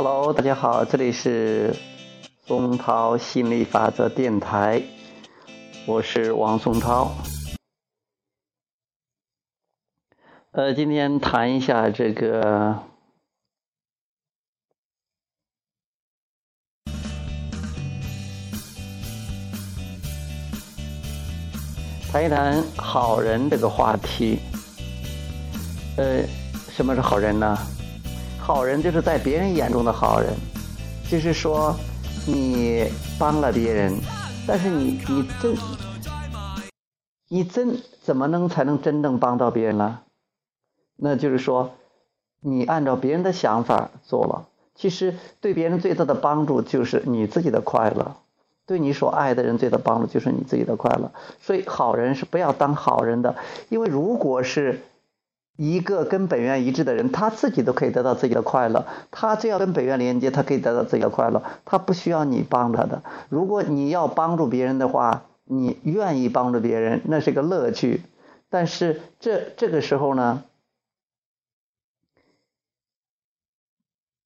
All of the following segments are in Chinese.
Hello，大家好，这里是松涛心理法则电台，我是王松涛。呃，今天谈一下这个，谈一谈好人这个话题。呃，什么是好人呢？好人就是在别人眼中的好人，就是说，你帮了别人，但是你你真，你真怎么能才能真正帮到别人呢？那就是说，你按照别人的想法做了，其实对别人最大的帮助就是你自己的快乐，对你所爱的人最大的帮助就是你自己的快乐。所以好人是不要当好人的，因为如果是。一个跟本源一致的人，他自己都可以得到自己的快乐。他只要跟本源连接，他可以得到自己的快乐。他不需要你帮他的。如果你要帮助别人的话，你愿意帮助别人，那是个乐趣。但是这这个时候呢，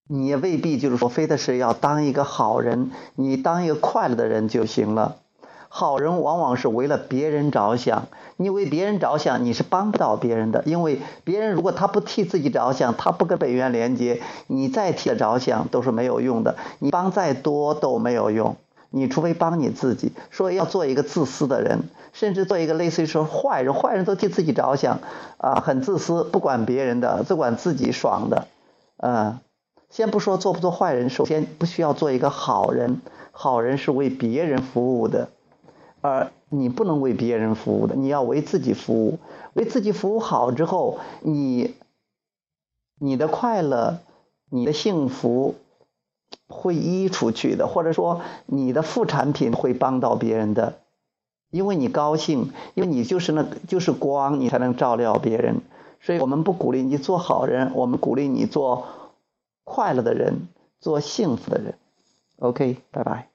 你也未必就是说，非得是要当一个好人，你当一个快乐的人就行了。好人往往是为了别人着想，你为别人着想，你是帮不到别人的，因为别人如果他不替自己着想，他不跟本源连接，你再替他着想都是没有用的，你帮再多都没有用，你除非帮你自己。说要做一个自私的人，甚至做一个类似于说坏人，坏人都替自己着想，啊，很自私，不管别人的，只管自己爽的，嗯，先不说做不做坏人，首先不需要做一个好人，好人是为别人服务的。而你不能为别人服务的，你要为自己服务。为自己服务好之后，你你的快乐、你的幸福会溢出去的，或者说你的副产品会帮到别人的，因为你高兴，因为你就是那就是光，你才能照料别人。所以我们不鼓励你做好人，我们鼓励你做快乐的人，做幸福的人。OK，拜拜。